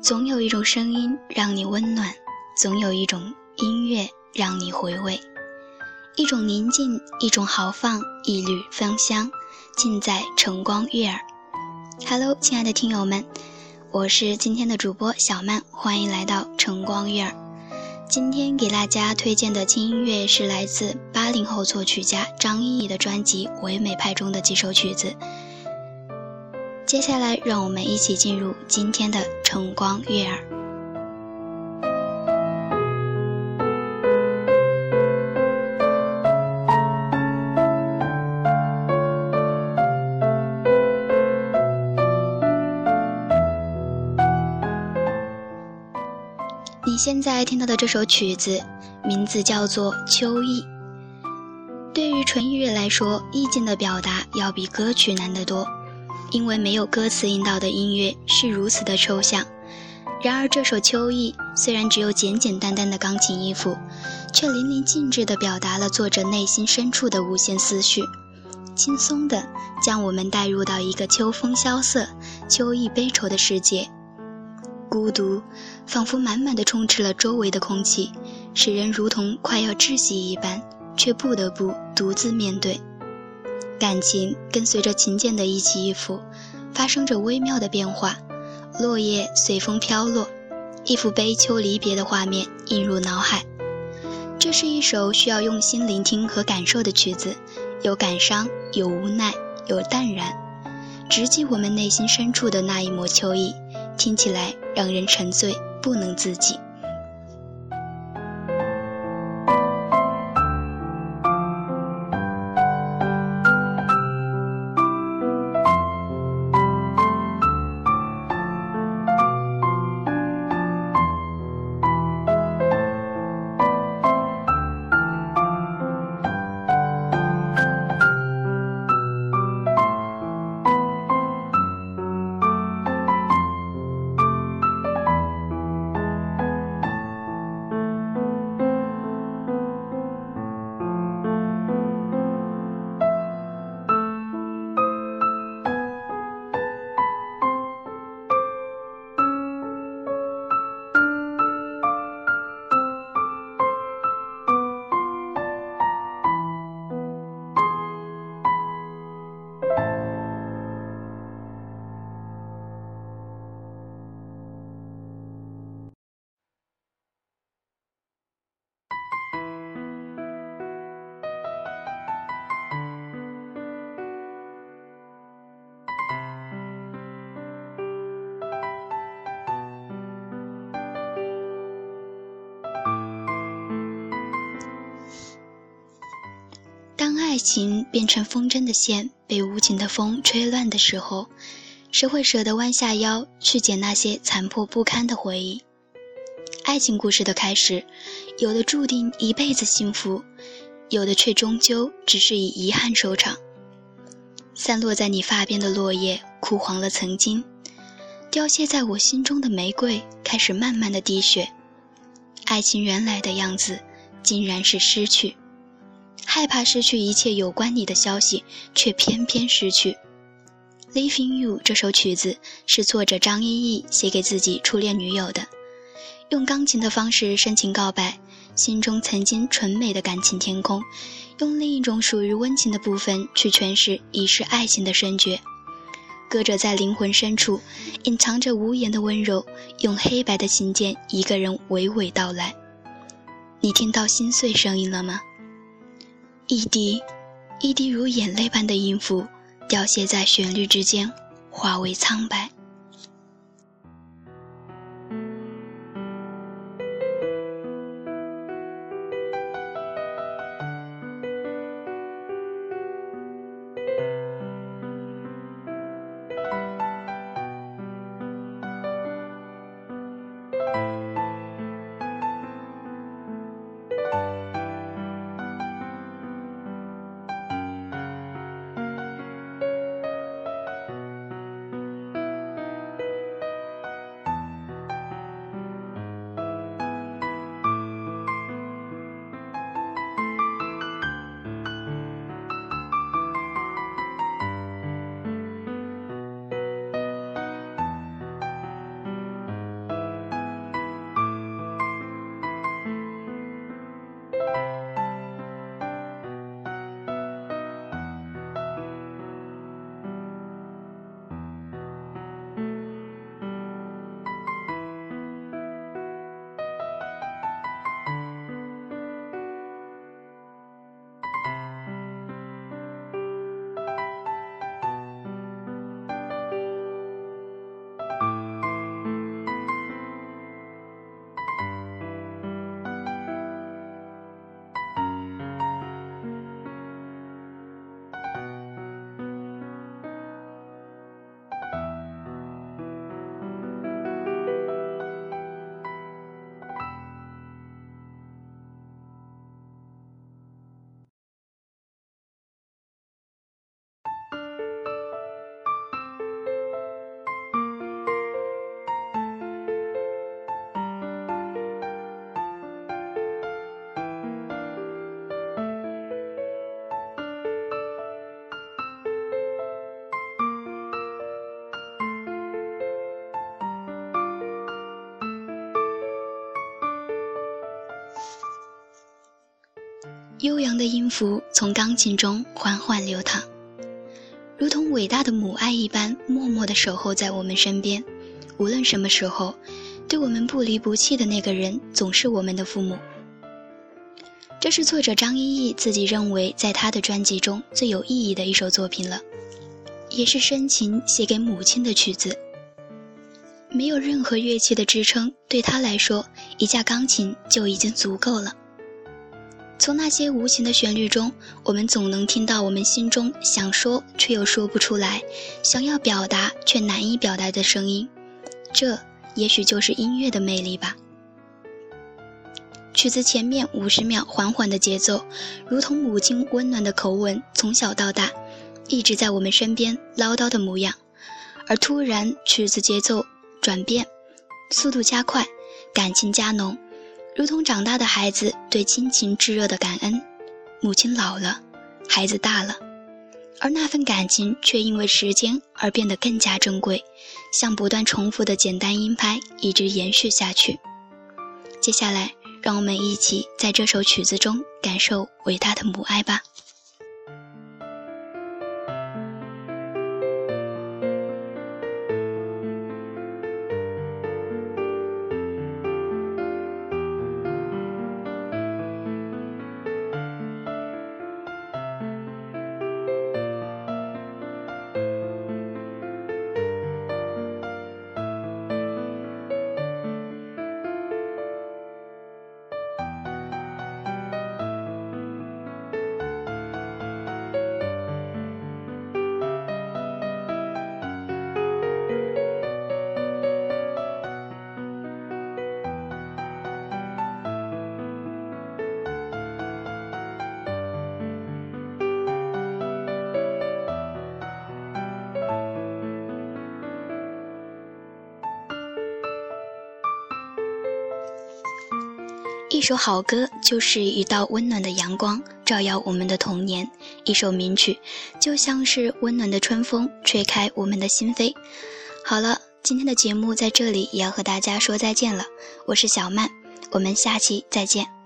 总有一种声音让你温暖，总有一种音乐让你回味，一种宁静，一种豪放，一缕芳香，尽在晨光悦耳。Hello，亲爱的听友们，我是今天的主播小曼，欢迎来到晨光悦耳。今天给大家推荐的轻音乐是来自八零后作曲家张一艺的专辑《唯美派》中的几首曲子。接下来，让我们一起进入今天的晨光悦耳。你现在听到的这首曲子，名字叫做《秋意》。对于纯音乐来说，意境的表达要比歌曲难得多。因为没有歌词引导的音乐是如此的抽象，然而这首《秋意》虽然只有简简单单的钢琴音符，却淋漓尽致地表达了作者内心深处的无限思绪，轻松地将我们带入到一个秋风萧瑟、秋意悲愁的世界。孤独仿佛满满的充斥了周围的空气，使人如同快要窒息一般，却不得不独自面对。感情跟随着琴键的一起一伏，发生着微妙的变化。落叶随风飘落，一幅悲秋离别的画面映入脑海。这是一首需要用心聆听和感受的曲子，有感伤，有无奈，有淡然，直击我们内心深处的那一抹秋意，听起来让人沉醉，不能自己。爱情变成风筝的线，被无情的风吹乱的时候，谁会舍得弯下腰去捡那些残破不堪的回忆？爱情故事的开始，有的注定一辈子幸福，有的却终究只是以遗憾收场。散落在你发边的落叶，枯黄了曾经；凋谢在我心中的玫瑰，开始慢慢的滴血。爱情原来的样子，竟然是失去。害怕失去一切有关你的消息，却偏偏失去。《Leaving You》这首曲子是作者张一艺写给自己初恋女友的，用钢琴的方式深情告白心中曾经纯美的感情天空，用另一种属于温情的部分去诠释已是爱情的深绝。歌者在灵魂深处隐藏着无言的温柔，用黑白的琴键一个人娓娓道来。你听到心碎声音了吗？一滴，一滴如眼泪般的音符，凋谢在旋律之间，化为苍白。悠扬的音符从钢琴中缓缓流淌，如同伟大的母爱一般，默默地守候在我们身边。无论什么时候，对我们不离不弃的那个人，总是我们的父母。这是作者张依依自己认为在他的专辑中最有意义的一首作品了，也是深情写给母亲的曲子。没有任何乐器的支撑，对他来说，一架钢琴就已经足够了。从那些无情的旋律中，我们总能听到我们心中想说却又说不出来，想要表达却难以表达的声音。这也许就是音乐的魅力吧。曲子前面五十秒缓缓的节奏，如同母亲温暖的口吻，从小到大一直在我们身边唠叨的模样。而突然曲子节奏转变，速度加快，感情加浓，如同长大的孩子对亲情炙热的感恩。母亲老了，孩子大了，而那份感情却因为时间而变得更加珍贵，像不断重复的简单音拍，一直延续下去。接下来。让我们一起在这首曲子中感受伟大的母爱吧。一首好歌就是一道温暖的阳光，照耀我们的童年；一首名曲，就像是温暖的春风，吹开我们的心扉。好了，今天的节目在这里也要和大家说再见了。我是小曼，我们下期再见。